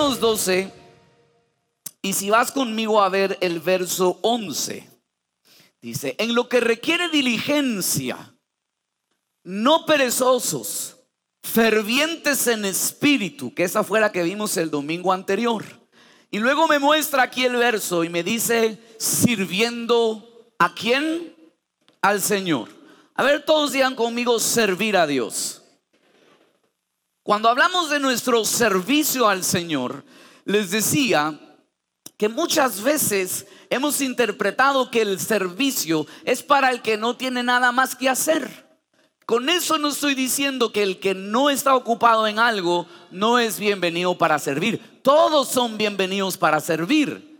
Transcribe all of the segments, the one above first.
Romanos 12, y si vas conmigo a ver el verso 11, dice, en lo que requiere diligencia, no perezosos, fervientes en espíritu, que esa fue la que vimos el domingo anterior. Y luego me muestra aquí el verso y me dice, sirviendo a quién? Al Señor. A ver, todos digan conmigo, servir a Dios. Cuando hablamos de nuestro servicio al Señor, les decía que muchas veces hemos interpretado que el servicio es para el que no tiene nada más que hacer. Con eso no estoy diciendo que el que no está ocupado en algo no es bienvenido para servir. Todos son bienvenidos para servir.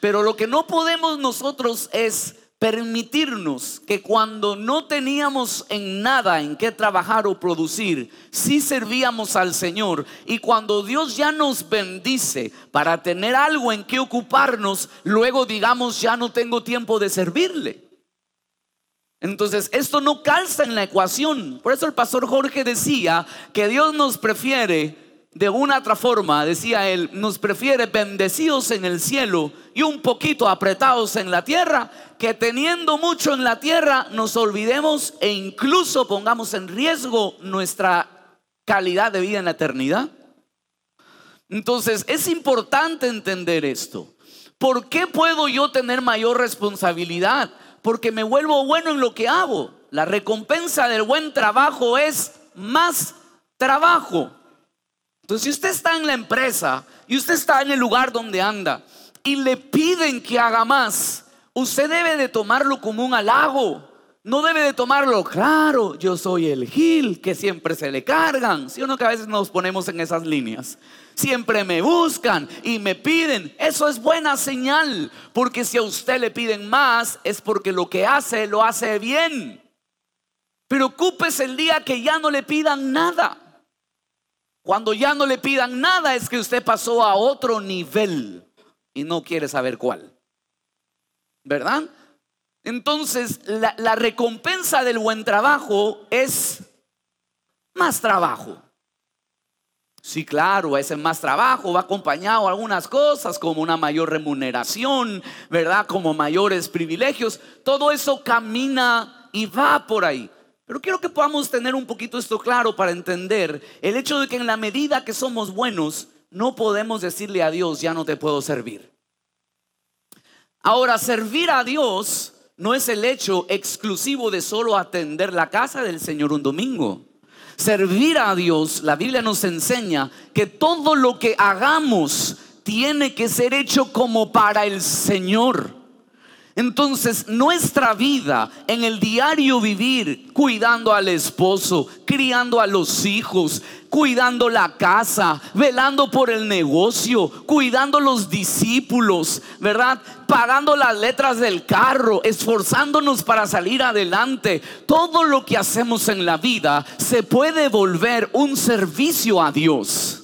Pero lo que no podemos nosotros es permitirnos que cuando no teníamos en nada en qué trabajar o producir, sí servíamos al Señor. Y cuando Dios ya nos bendice para tener algo en qué ocuparnos, luego digamos, ya no tengo tiempo de servirle. Entonces, esto no calza en la ecuación. Por eso el pastor Jorge decía que Dios nos prefiere de una otra forma, decía él, nos prefiere bendecidos en el cielo y un poquito apretados en la tierra, que teniendo mucho en la tierra nos olvidemos e incluso pongamos en riesgo nuestra calidad de vida en la eternidad. Entonces, es importante entender esto. ¿Por qué puedo yo tener mayor responsabilidad? porque me vuelvo bueno en lo que hago. La recompensa del buen trabajo es más trabajo. Entonces, si usted está en la empresa y usted está en el lugar donde anda y le piden que haga más, usted debe de tomarlo como un halago. No debe de tomarlo, claro, yo soy el Gil, que siempre se le cargan. Si ¿Sí que a veces nos ponemos en esas líneas siempre me buscan y me piden. Eso es buena señal, porque si a usted le piden más es porque lo que hace lo hace bien. Pero ocúpese el día que ya no le pidan nada. Cuando ya no le pidan nada es que usted pasó a otro nivel y no quiere saber cuál. ¿Verdad? Entonces, la, recompensa del buen trabajo es más trabajo. Sí, claro, ese más trabajo, va acompañado algunas cosas como una mayor remuneración, ¿verdad? Como mayores privilegios. Todo eso camina y va por ahí. Pero quiero que podamos tener un poquito esto claro para entender el hecho de que en la medida que somos buenos, no podemos decirle a Dios, ya no te puedo servir. Ahora, servir a Dios no es el hecho exclusivo de solo atender la casa del Señor un domingo servir a Dios, la Biblia nos enseña que todo lo que hagamos tiene que ser hecho como para el Señor. Entonces, nuestra vida en el diario vivir, cuidando al esposo, criando a los hijos, cuidando la casa, velando por el negocio, cuidando los discípulos, ¿verdad? Pagando las letras del carro, esforzándonos para salir adelante. Todo lo que hacemos en la vida se puede volver un servicio a Dios.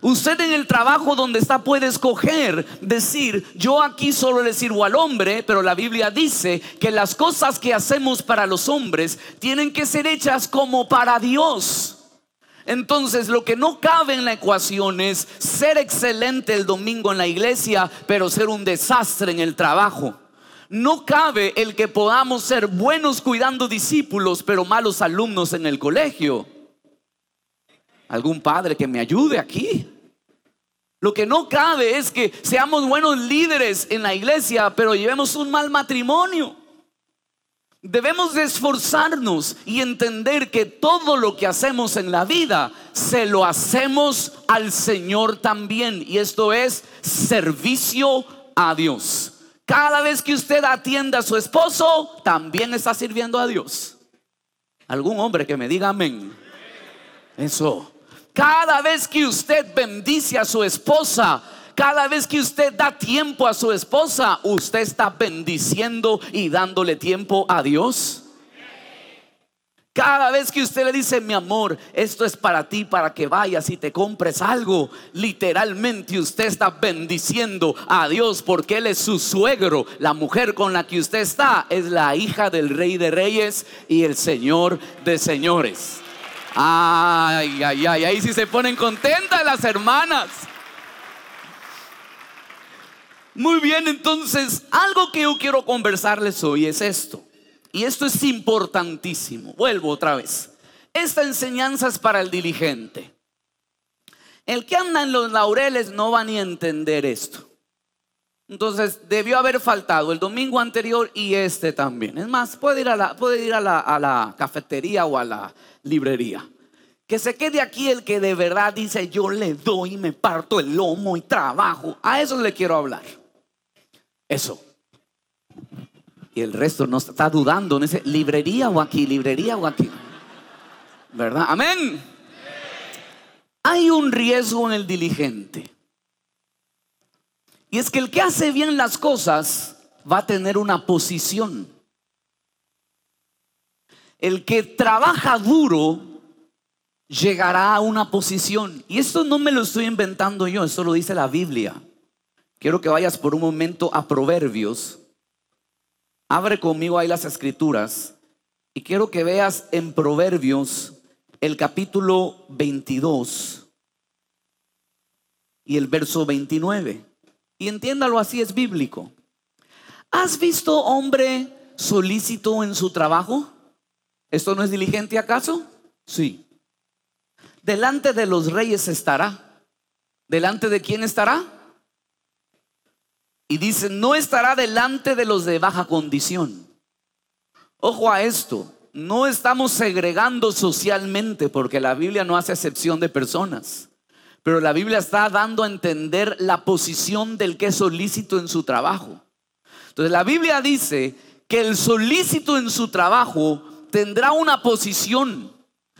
Usted en el trabajo donde está puede escoger decir, yo aquí solo le sirvo al hombre, pero la Biblia dice que las cosas que hacemos para los hombres tienen que ser hechas como para Dios. Entonces lo que no cabe en la ecuación es ser excelente el domingo en la iglesia, pero ser un desastre en el trabajo. No cabe el que podamos ser buenos cuidando discípulos, pero malos alumnos en el colegio algún padre que me ayude aquí. Lo que no cabe es que seamos buenos líderes en la iglesia, pero llevemos un mal matrimonio. Debemos de esforzarnos y entender que todo lo que hacemos en la vida se lo hacemos al Señor también. Y esto es servicio a Dios. Cada vez que usted atienda a su esposo, también está sirviendo a Dios. Algún hombre que me diga amén. Eso. Cada vez que usted bendice a su esposa, cada vez que usted da tiempo a su esposa, usted está bendiciendo y dándole tiempo a Dios. Cada vez que usted le dice, mi amor, esto es para ti, para que vayas y te compres algo, literalmente usted está bendiciendo a Dios porque Él es su suegro. La mujer con la que usted está es la hija del rey de reyes y el señor de señores. Ay, ay, ay, ahí sí se ponen contentas las hermanas. Muy bien, entonces, algo que yo quiero conversarles hoy es esto. Y esto es importantísimo. Vuelvo otra vez. Esta enseñanza es para el diligente. El que anda en los laureles no va ni a entender esto. Entonces debió haber faltado el domingo anterior y este también. Es más, puede ir a la, puede ir a la, a la cafetería o a la librería. Que se quede aquí el que de verdad dice yo le doy, me parto el lomo y trabajo. A eso le quiero hablar. Eso. Y el resto no está dudando en ese librería o aquí, librería o aquí. ¿Verdad? Amén. Hay un riesgo en el diligente. Y es que el que hace bien las cosas va a tener una posición. El que trabaja duro llegará a una posición. Y esto no me lo estoy inventando yo, esto lo dice la Biblia. Quiero que vayas por un momento a Proverbios. Abre conmigo ahí las escrituras. Y quiero que veas en Proverbios el capítulo 22 y el verso 29. Y entiéndalo así, es bíblico. ¿Has visto hombre solícito en su trabajo? ¿Esto no es diligente acaso? Sí. Delante de los reyes estará. ¿Delante de quién estará? Y dice, no estará delante de los de baja condición. Ojo a esto, no estamos segregando socialmente porque la Biblia no hace excepción de personas. Pero la Biblia está dando a entender la posición del que es solícito en su trabajo. Entonces la Biblia dice que el solícito en su trabajo tendrá una posición.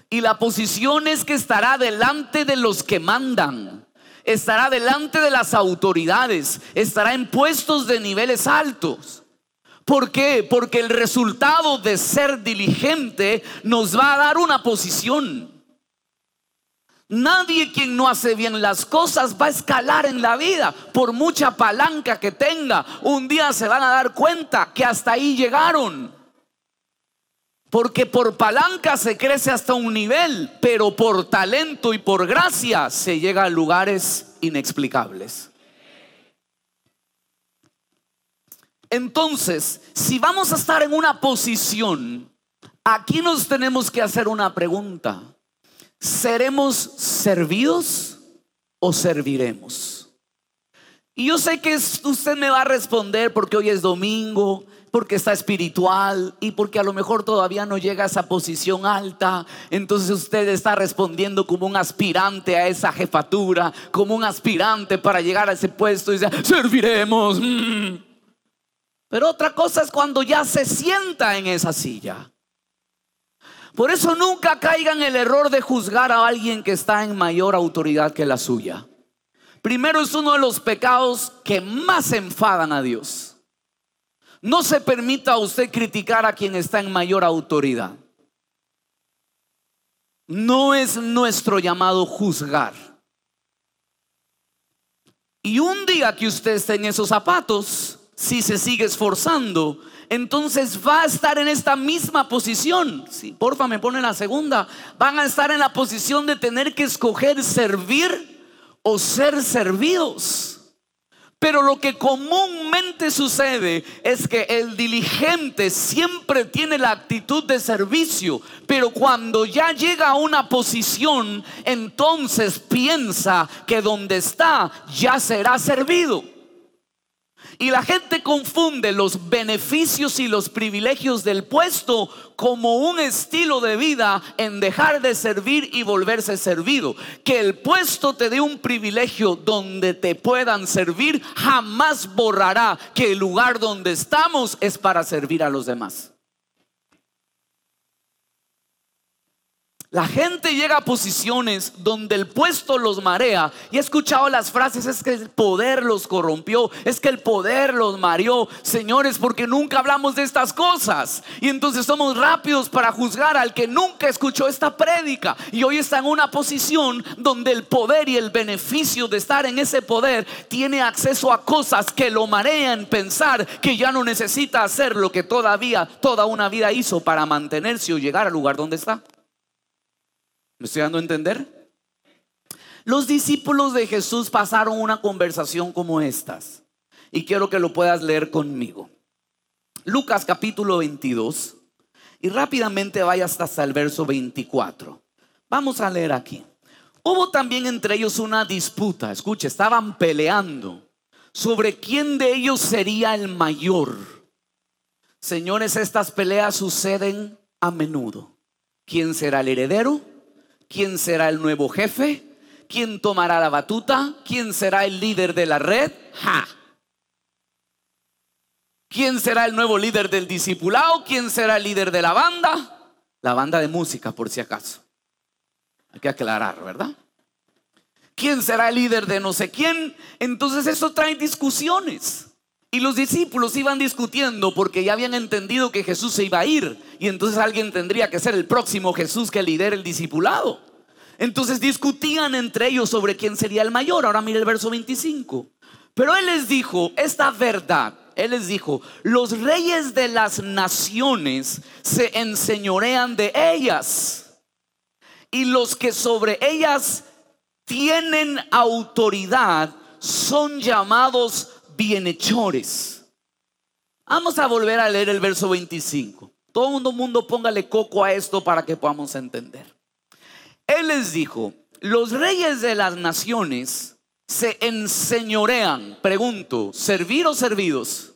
Y la posición es que estará delante de los que mandan. Estará delante de las autoridades. Estará en puestos de niveles altos. ¿Por qué? Porque el resultado de ser diligente nos va a dar una posición. Nadie quien no hace bien las cosas va a escalar en la vida, por mucha palanca que tenga. Un día se van a dar cuenta que hasta ahí llegaron. Porque por palanca se crece hasta un nivel, pero por talento y por gracia se llega a lugares inexplicables. Entonces, si vamos a estar en una posición, aquí nos tenemos que hacer una pregunta. ¿Seremos servidos o serviremos? Y yo sé que usted me va a responder porque hoy es domingo, porque está espiritual y porque a lo mejor todavía no llega a esa posición alta. Entonces usted está respondiendo como un aspirante a esa jefatura, como un aspirante para llegar a ese puesto y dice, serviremos. Mm. Pero otra cosa es cuando ya se sienta en esa silla. Por eso nunca caigan en el error de juzgar a alguien que está en mayor autoridad que la suya. Primero es uno de los pecados que más enfadan a Dios. No se permita a usted criticar a quien está en mayor autoridad. No es nuestro llamado juzgar. Y un día que usted esté en esos zapatos, si se sigue esforzando, entonces va a estar en esta misma posición. Si porfa me pone la segunda. Van a estar en la posición de tener que escoger servir o ser servidos. Pero lo que comúnmente sucede es que el diligente siempre tiene la actitud de servicio, pero cuando ya llega a una posición, entonces piensa que donde está ya será servido. Y la gente confunde los beneficios y los privilegios del puesto como un estilo de vida en dejar de servir y volverse servido. Que el puesto te dé un privilegio donde te puedan servir jamás borrará que el lugar donde estamos es para servir a los demás. La gente llega a posiciones donde el puesto los marea. Y he escuchado las frases, es que el poder los corrompió, es que el poder los mareó. Señores, porque nunca hablamos de estas cosas. Y entonces somos rápidos para juzgar al que nunca escuchó esta prédica. Y hoy está en una posición donde el poder y el beneficio de estar en ese poder tiene acceso a cosas que lo marean pensar que ya no necesita hacer lo que todavía toda una vida hizo para mantenerse o llegar al lugar donde está. ¿Me estoy dando a entender? Los discípulos de Jesús pasaron una conversación como estas. y quiero que lo puedas leer conmigo. Lucas capítulo 22 y rápidamente vaya hasta el verso 24. Vamos a leer aquí. Hubo también entre ellos una disputa, escuche, estaban peleando sobre quién de ellos sería el mayor. Señores, estas peleas suceden a menudo. ¿Quién será el heredero? ¿Quién será el nuevo jefe? ¿Quién tomará la batuta? ¿Quién será el líder de la red? ¿Quién será el nuevo líder del discipulado? ¿Quién será el líder de la banda? La banda de música, por si acaso. Hay que aclarar, ¿verdad? ¿Quién será el líder de no sé quién? Entonces eso trae discusiones. Y los discípulos iban discutiendo porque ya habían entendido que Jesús se iba a ir. Y entonces alguien tendría que ser el próximo Jesús que lidere el discipulado. Entonces discutían entre ellos sobre quién sería el mayor. Ahora mire el verso 25. Pero él les dijo esta verdad. Él les dijo, los reyes de las naciones se enseñorean de ellas y los que sobre ellas tienen autoridad son llamados bienhechores. Vamos a volver a leer el verso 25. Todo el mundo póngale coco a esto para que podamos entender. Él les dijo, los reyes de las naciones se enseñorean. Pregunto, ¿servir o servidos?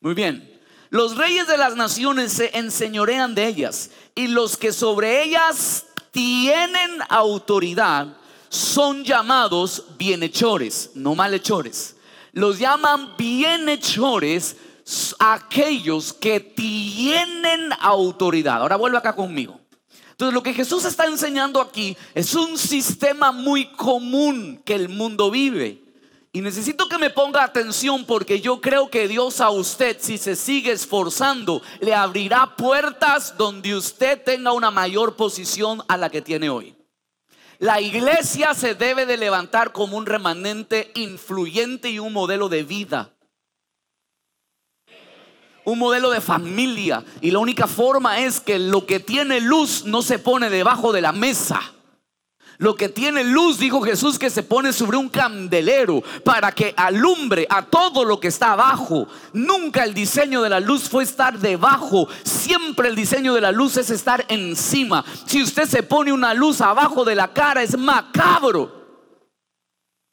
Muy bien. Los reyes de las naciones se enseñorean de ellas y los que sobre ellas tienen autoridad son llamados bienhechores, no malhechores. Los llaman bienhechores aquellos que tienen autoridad. Ahora vuelve acá conmigo. Entonces lo que Jesús está enseñando aquí es un sistema muy común que el mundo vive. Y necesito que me ponga atención porque yo creo que Dios a usted, si se sigue esforzando, le abrirá puertas donde usted tenga una mayor posición a la que tiene hoy. La iglesia se debe de levantar como un remanente influyente y un modelo de vida. Un modelo de familia. Y la única forma es que lo que tiene luz no se pone debajo de la mesa. Lo que tiene luz, dijo Jesús, que se pone sobre un candelero para que alumbre a todo lo que está abajo. Nunca el diseño de la luz fue estar debajo. Siempre el diseño de la luz es estar encima. Si usted se pone una luz abajo de la cara, es macabro.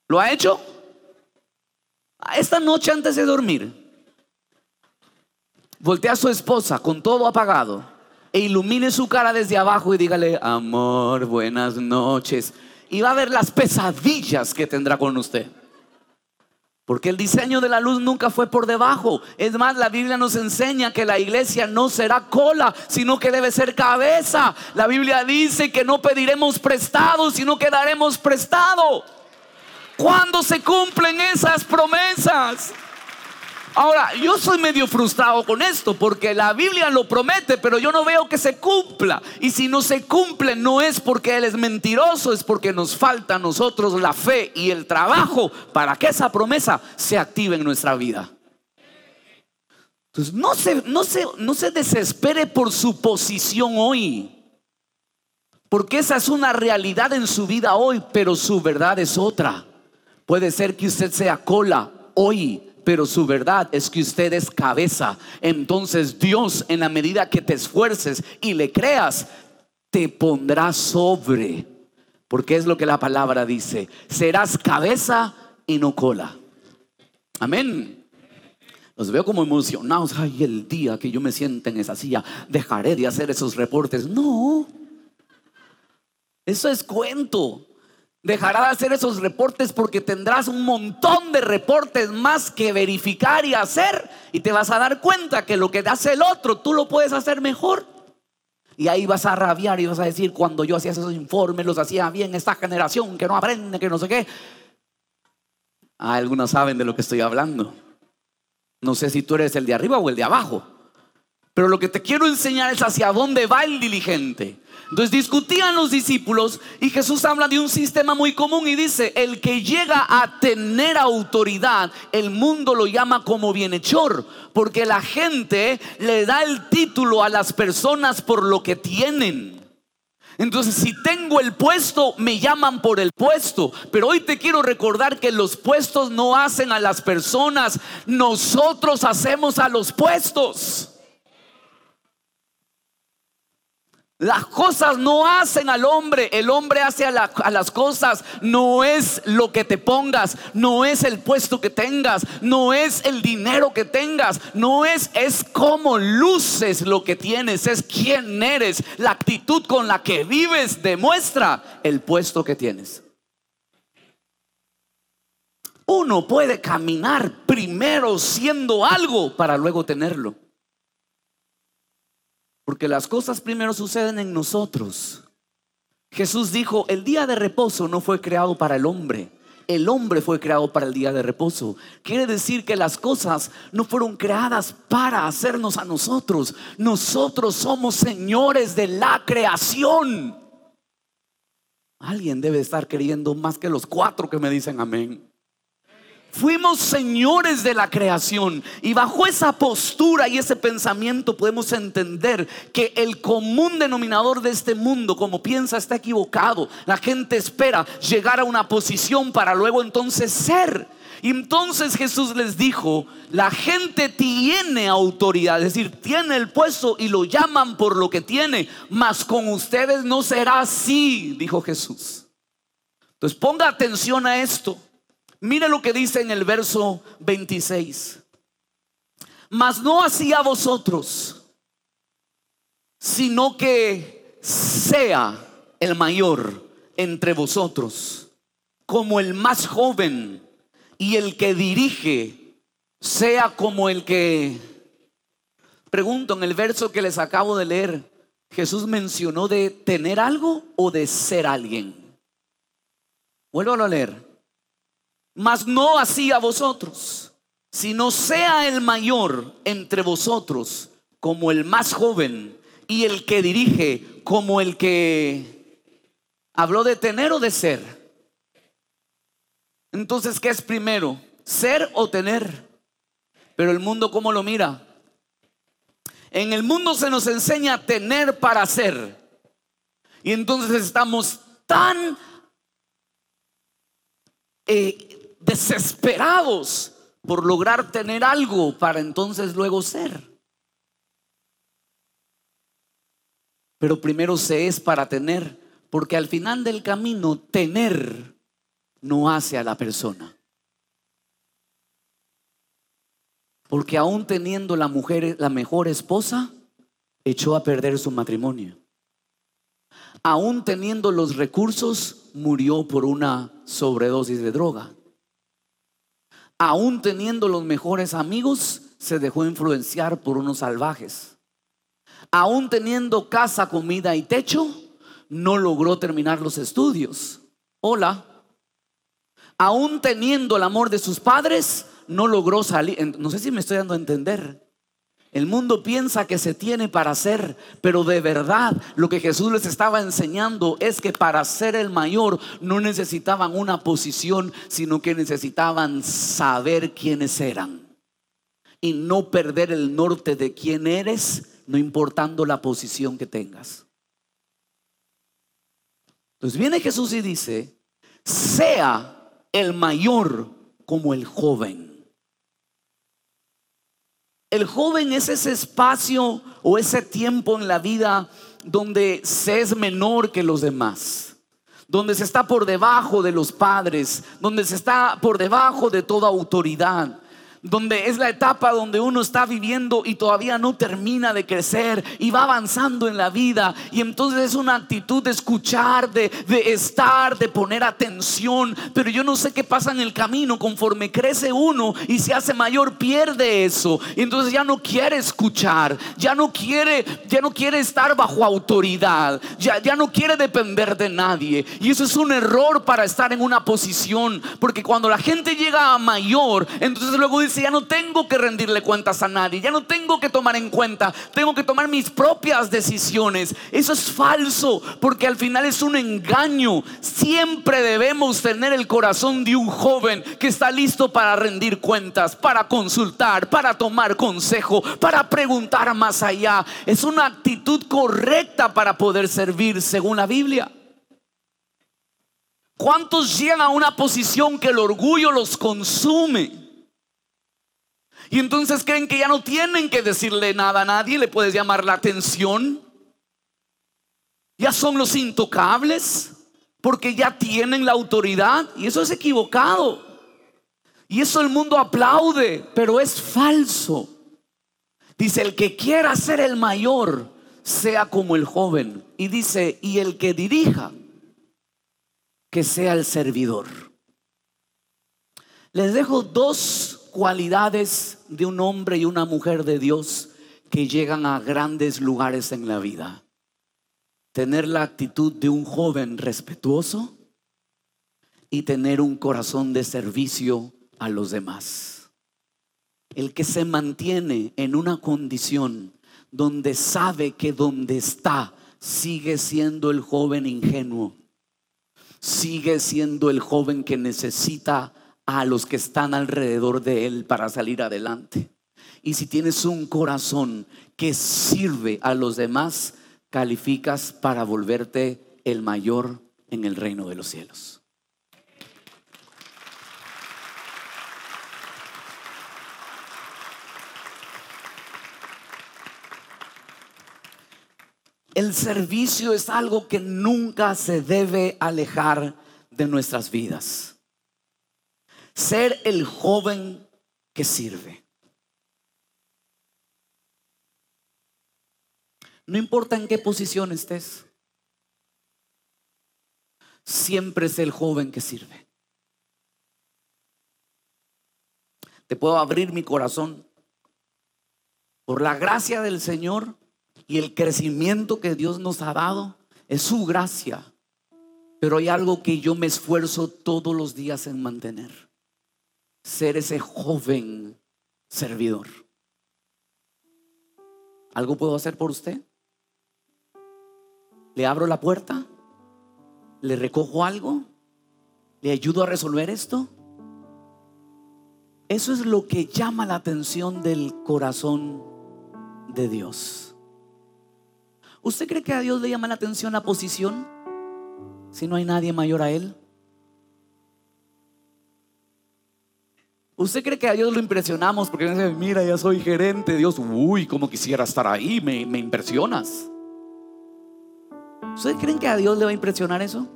¿Lo ha hecho? Esta noche antes de dormir, voltea a su esposa con todo apagado e ilumine su cara desde abajo y dígale, amor, buenas noches. Y va a ver las pesadillas que tendrá con usted. Porque el diseño de la luz nunca fue por debajo. Es más, la Biblia nos enseña que la iglesia no será cola, sino que debe ser cabeza. La Biblia dice que no pediremos prestado, sino que daremos prestado. ¿Cuándo se cumplen esas promesas? Ahora, yo soy medio frustrado con esto porque la Biblia lo promete, pero yo no veo que se cumpla. Y si no se cumple, no es porque Él es mentiroso, es porque nos falta a nosotros la fe y el trabajo para que esa promesa se active en nuestra vida. Entonces, no se, no se, no se desespere por su posición hoy. Porque esa es una realidad en su vida hoy, pero su verdad es otra. Puede ser que usted sea cola hoy, pero su verdad es que usted es cabeza. Entonces Dios, en la medida que te esfuerces y le creas, te pondrá sobre. Porque es lo que la palabra dice. Serás cabeza y no cola. Amén. Los veo como emocionados. Ay, el día que yo me sienta en esa silla, dejaré de hacer esos reportes. No. Eso es cuento. Dejará de hacer esos reportes porque tendrás un montón de reportes más que verificar y hacer. Y te vas a dar cuenta que lo que hace el otro, tú lo puedes hacer mejor. Y ahí vas a rabiar y vas a decir, cuando yo hacía esos informes, los hacía bien esta generación que no aprende, que no sé qué. Ah, algunos saben de lo que estoy hablando. No sé si tú eres el de arriba o el de abajo. Pero lo que te quiero enseñar es hacia dónde va el diligente. Entonces discutían los discípulos y Jesús habla de un sistema muy común y dice, el que llega a tener autoridad, el mundo lo llama como bienhechor, porque la gente le da el título a las personas por lo que tienen. Entonces, si tengo el puesto, me llaman por el puesto. Pero hoy te quiero recordar que los puestos no hacen a las personas, nosotros hacemos a los puestos. Las cosas no hacen al hombre, el hombre hace a, las cosas. No es lo que te pongas, no es el puesto que tengas, no es el dinero que tengas, no es, es cómo luces lo que tienes, es quién eres. La actitud con la que vives demuestra el puesto que tienes. Uno puede caminar primero siendo algo para luego tenerlo. Porque las cosas primero suceden en nosotros. Jesús dijo, el día de reposo no fue creado para el hombre, el hombre fue creado para el día de reposo. Quiere decir que las cosas no fueron creadas para hacernos a nosotros. Nosotros somos señores de la creación. Alguien debe estar queriendo más que los cuatro que me dicen amén. Fuimos señores de la creación y bajo esa postura y ese pensamiento podemos entender que el común denominador de este mundo, como piensa, está equivocado. La gente espera llegar a una posición para luego entonces ser. Entonces Jesús les dijo, la gente tiene autoridad, es decir, tiene el puesto y lo llaman por lo que tiene, mas con ustedes no será así, dijo Jesús. Entonces ponga atención a esto. Mire lo que dice en el verso 26. Mas no así a vosotros, sino que sea el mayor entre vosotros, como el más joven, y el que dirige sea como el que... Pregunto, en el verso que les acabo de leer, ¿Jesús mencionó de tener algo o de ser alguien? Vuelvo a leer mas no así a vosotros, sino sea el mayor entre vosotros como el más joven y el que dirige como el que habló de tener o de ser. Entonces, ¿qué es primero? ¿Ser o tener? Pero el mundo, ¿cómo lo mira? En el mundo se nos enseña tener para ser. Y entonces estamos tan eh, desesperados por lograr tener algo para entonces luego ser. Pero primero se es para tener, porque al final del camino tener no hace a la persona. Porque aún teniendo la mujer la mejor esposa, echó a perder su matrimonio. Aún teniendo los recursos, murió por una sobredosis de droga aún teniendo los mejores amigos, se dejó influenciar por unos salvajes. Aún teniendo casa, comida y techo, no logró terminar los estudios. Hola. Aún teniendo el amor de sus padres, no logró salir. No sé si me estoy dando a entender. El mundo piensa que se tiene para ser, pero de verdad lo que Jesús les estaba enseñando es que para ser el mayor no necesitaban una posición, sino que necesitaban saber quiénes eran y no perder el norte de quién eres, no importando la posición que tengas. Entonces viene Jesús y dice, sea el mayor como el joven. El joven es ese espacio o ese tiempo en la vida donde se es menor que los demás, donde se está por debajo de los padres, donde se está por debajo de toda autoridad donde es la etapa donde uno está viviendo y todavía no termina de crecer y va avanzando en la vida. Y entonces es una actitud de escuchar, de, estar, de poner atención. Pero yo no sé qué pasa en el camino. Conforme crece uno y se hace mayor, pierde eso. Y entonces ya no quiere escuchar, ya no quiere, ya no quiere estar bajo autoridad, ya, ya no quiere depender de nadie. Y eso es un error para estar en una posición. Porque cuando la gente llega a mayor, entonces luego dice, ya no tengo que rendirle cuentas a nadie, ya no tengo que tomar en cuenta, tengo que tomar mis propias decisiones. Eso es falso, porque al final es un engaño. Siempre debemos tener el corazón de un joven que está listo para rendir cuentas, para consultar, para tomar consejo, para preguntar más allá. Es una actitud correcta para poder servir según la Biblia. ¿Cuántos llegan a una posición que el orgullo los consume? Y entonces creen que ya no tienen que decirle nada a nadie, le puedes llamar la atención. Ya son los intocables porque ya tienen la autoridad y eso es equivocado. Y eso el mundo aplaude, pero es falso. Dice, el que quiera ser el mayor, sea como el joven. Y dice, y el que dirija, que sea el servidor. Les dejo dos cualidades de un hombre y una mujer de Dios que llegan a grandes lugares en la vida. Tener la actitud de un joven respetuoso y tener un corazón de servicio a los demás. El que se mantiene en una condición donde sabe que donde está sigue siendo el joven ingenuo sigue siendo el joven que necesita a los que están alrededor de él para salir adelante. Y si tienes un corazón que sirve a los demás, calificas para volverte el mayor en el reino de los cielos. El servicio es algo que nunca se debe alejar de nuestras vidas. Ser el joven que sirve. No importa en qué posición estés. Siempre es el joven que sirve. Te puedo abrir mi corazón. Por la gracia del Señor, y el crecimiento que Dios nos ha dado es su gracia. Pero hay algo que yo me esfuerzo todos los días en mantener. Ser ese joven servidor. ¿Algo puedo hacer por usted? ¿Le abro la puerta? ¿Le recojo algo? ¿Le ayudo a resolver esto? Eso es lo que llama la atención del corazón de Dios. ¿Usted cree que a Dios le llama la atención la posición si no hay nadie mayor a Él? ¿Usted cree que a Dios lo impresionamos porque dice, mira, ya soy gerente? Dios, uy, como quisiera estar ahí, me, me impresionas. ¿Ustedes creen que a Dios le va a impresionar eso?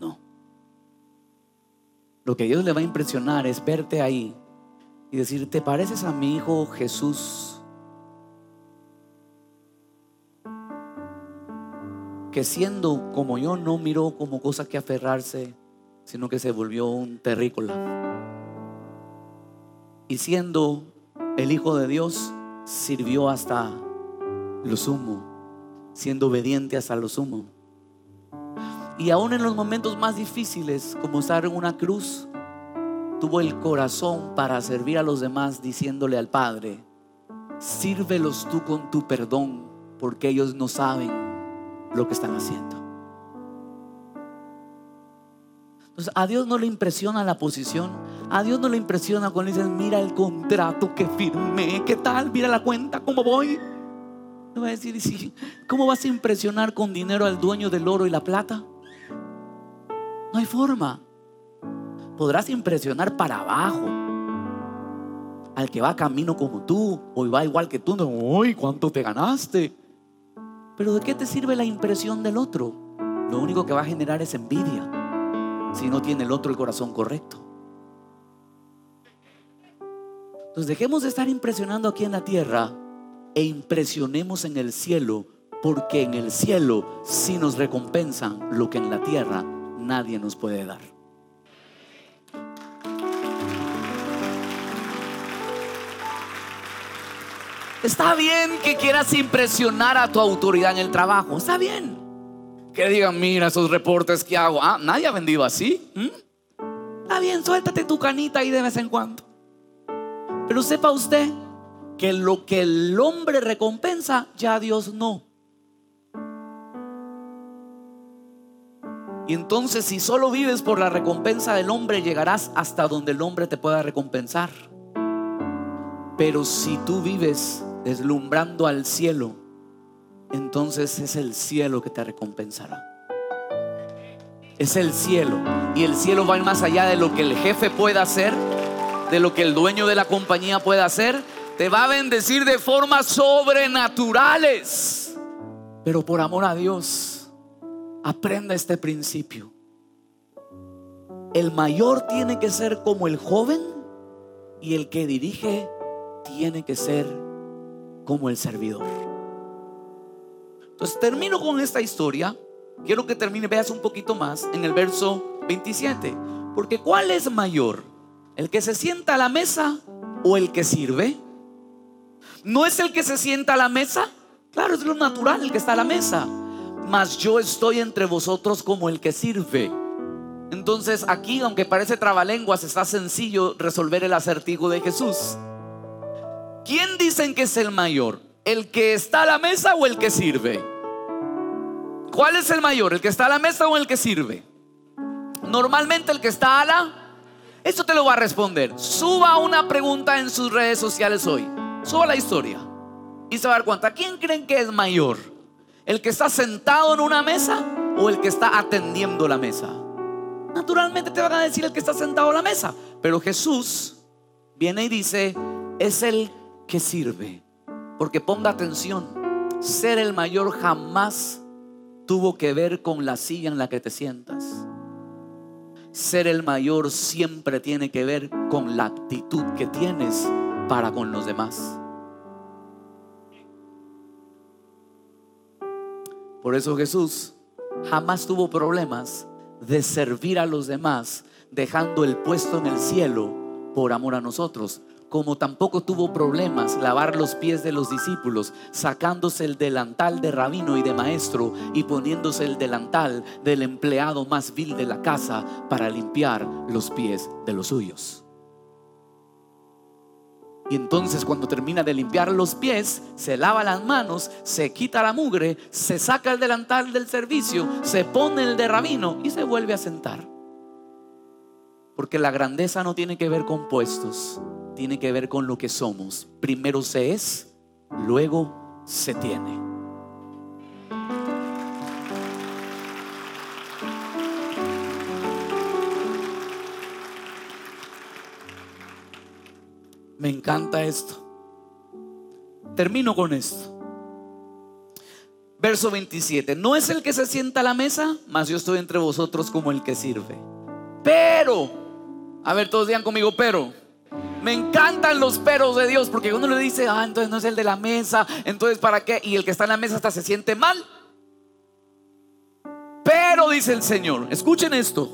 No. Lo que a Dios le va a impresionar es verte ahí y decir, ¿te pareces a mi hijo Jesús? que siendo como yo no miró como cosa que aferrarse, sino que se volvió un terrícola. Y siendo el Hijo de Dios, sirvió hasta lo sumo, siendo obediente hasta lo sumo. Y aún en los momentos más difíciles, como estar en una cruz, tuvo el corazón para servir a los demás, diciéndole al Padre, sírvelos tú con tu perdón, porque ellos no saben lo que están haciendo. Entonces, a Dios no le impresiona la posición. A Dios no le impresiona cuando le dicen, mira el contrato que firmé, ¿qué tal? Mira la cuenta, ¿cómo voy? No va a decir, ¿cómo vas a impresionar con dinero al dueño del oro y la plata? No hay forma. Podrás impresionar para abajo al que va camino como tú o va igual que tú. No, uy, ¿cuánto te ganaste? Pero ¿de qué te sirve la impresión del otro? Lo único que va a generar es envidia si no tiene el otro el corazón correcto. Entonces dejemos de estar impresionando aquí en la tierra e impresionemos en el cielo, porque en el cielo sí nos recompensan lo que en la tierra nadie nos puede dar. Está bien que quieras impresionar a tu autoridad en el trabajo. Está bien. Que digan, mira esos reportes que hago. Ah, nadie ha vendido así. Está bien, suéltate tu canita ahí de vez en cuando. Pero sepa usted que lo que el hombre recompensa, ya Dios no. Y entonces si solo vives por la recompensa del hombre, llegarás hasta donde el hombre te pueda recompensar. Pero si tú vives deslumbrando al cielo, entonces es el cielo que te recompensará. Es el cielo. Y el cielo va más allá de lo que el jefe pueda hacer, de lo que el dueño de la compañía pueda hacer. Te va a bendecir de formas sobrenaturales. Pero por amor a Dios Aprenda este principio. El mayor tiene que ser como el joven y el que dirige tiene que ser como el servidor. Entonces termino con esta historia. Quiero que termine, veas un poquito más en el verso 27. Porque ¿cuál es mayor? ¿El que se sienta a la mesa o el que sirve? ¿No es el que se sienta a la mesa? Claro, es lo natural el que está a la mesa mas yo estoy entre vosotros como el que sirve. Entonces aquí, aunque parece trabalenguas, está sencillo resolver el acertijo de Jesús. ¿Quién dicen que es el mayor? ¿El que está a la mesa o el que sirve? ¿Cuál es el mayor? ¿El que está a la mesa o el que sirve? Normalmente el que está a la... Esto te lo va a responder. Suba una pregunta en sus redes sociales hoy. Suba la historia. Y se va a dar cuenta. ¿Quién creen que es mayor? ¿El que está sentado en una mesa o el que está atendiendo la mesa? Naturalmente te van a decir el que está sentado en la mesa. Pero Jesús viene y dice, es el que sirve. Porque ponga atención, ser el mayor jamás tuvo que ver con la silla en la que te sientas. Ser el mayor siempre tiene que ver con la actitud que tienes para con los demás. Por eso Jesús jamás tuvo problemas de servir a los demás, dejando el puesto en el cielo por amor a nosotros. Como tampoco tuvo problemas lavar los pies de los discípulos, sacándose el delantal de rabino y de maestro y poniéndose el delantal del empleado más vil de la casa para limpiar los pies de los suyos. Y entonces cuando termina de limpiar los pies, se lava las manos, se quita la mugre, se saca el delantal del servicio, se pone el de rabino y se vuelve a sentar. Porque la grandeza no tiene que ver con puestos, tiene que ver con lo que somos. Primero se es, luego se tiene. Me encanta esto. Termino con esto. Verso 27. No es el que se sienta a la mesa, mas yo estoy entre vosotros como el que sirve. Pero, a ver, todos digan conmigo, pero. Me encantan los peros de Dios, porque uno le dice, ah, entonces no es el de la mesa, entonces ¿para qué? Y el que está en la mesa hasta se siente mal. Pero, dice el Señor, escuchen esto,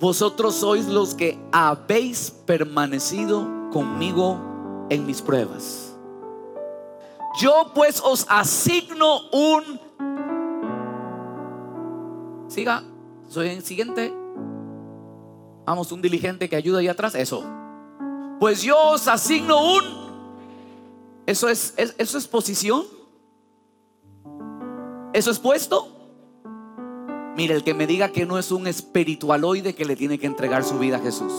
vosotros sois los que habéis permanecido conmigo en mis pruebas. Yo pues os asigno un... Siga, soy el siguiente. Vamos, un diligente que ayuda ahí atrás. Eso. Pues yo os asigno un... Eso es, eso es posición. Eso es puesto. Mire, el que me diga que no es un espiritualoide que le tiene que entregar su vida a Jesús.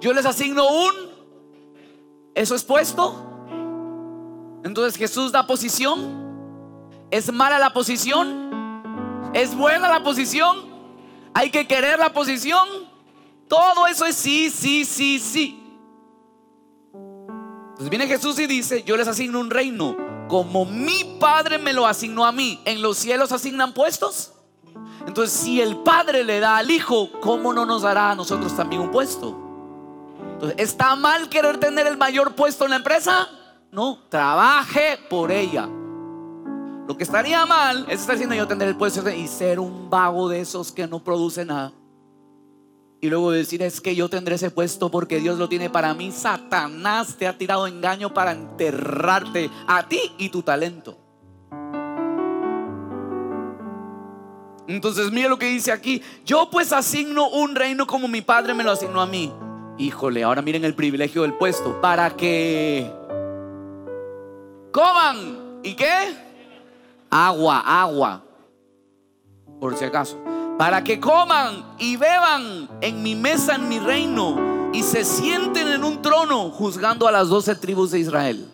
Yo les asigno un. ¿Eso es puesto? Entonces Jesús da posición. ¿Es mala la posición? ¿Es buena la posición? ¿Hay que querer la posición? Todo eso es sí, sí, sí, sí. Entonces viene Jesús y dice, yo les asigno un reino como mi Padre me lo asignó a mí. ¿En los cielos asignan puestos? Entonces si el Padre le da al Hijo, ¿cómo no nos dará a nosotros también un puesto? ¿está mal querer tener el mayor puesto en la empresa? No, trabaje por ella. Lo que estaría mal es estar diciendo yo tener el puesto y ser un vago de esos que no produce nada. Y luego decir es que yo tendré ese puesto porque Dios lo tiene para mí. Satanás te ha tirado engaño para enterrarte a ti y tu talento. Entonces mire lo que dice aquí. Yo pues asigno un reino como mi padre me lo asignó a mí Híjole, ahora miren el privilegio del puesto. Para que coman. ¿Y qué? Agua, agua. Por si acaso. Para que coman y beban en mi mesa, en mi reino. Y se sienten en un trono juzgando a las doce tribus de Israel.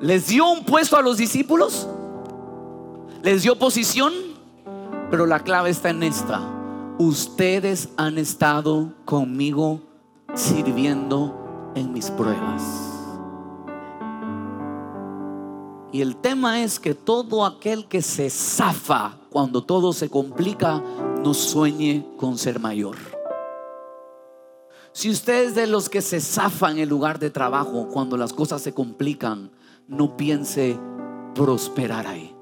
¿Les dio un puesto a los discípulos? ¿Les dio posición? Pero la clave está en esta. Ustedes han estado conmigo sirviendo en mis pruebas. Y el tema es que todo aquel que se zafa cuando todo se complica, no sueñe con ser mayor. Si usted es de los que se zafan el lugar de trabajo cuando las cosas se complican, no piense prosperar ahí.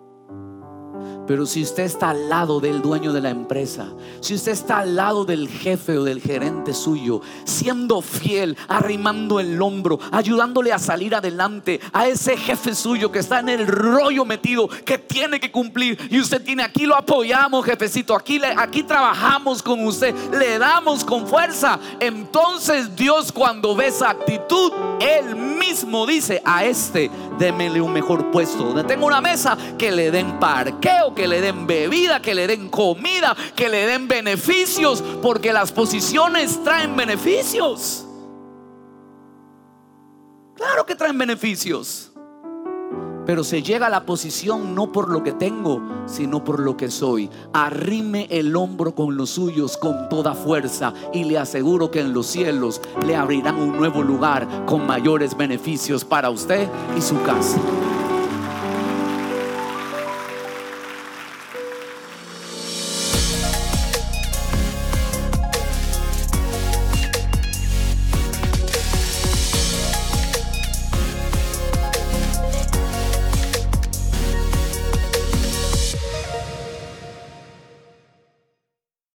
Pero si usted está al lado del dueño de la empresa, si usted está al lado del jefe o del gerente suyo, siendo fiel, arrimando el hombro, ayudándole a salir adelante a ese jefe suyo que está en el rollo metido, que tiene que cumplir, y usted tiene aquí lo apoyamos, jefecito, aquí, aquí trabajamos con usted, le damos con fuerza. Entonces Dios cuando ve esa actitud, Él mismo dice a este, démele un mejor puesto, donde tengo una mesa, que le den parqueo que le den bebida, que le den comida, que le den beneficios, porque las posiciones traen beneficios. Claro que traen beneficios. Pero se llega a la posición no por lo que tengo, sino por lo que soy. Arrime el hombro con los suyos con toda fuerza y le aseguro que en los cielos le abrirán un nuevo lugar con mayores beneficios para usted y su casa.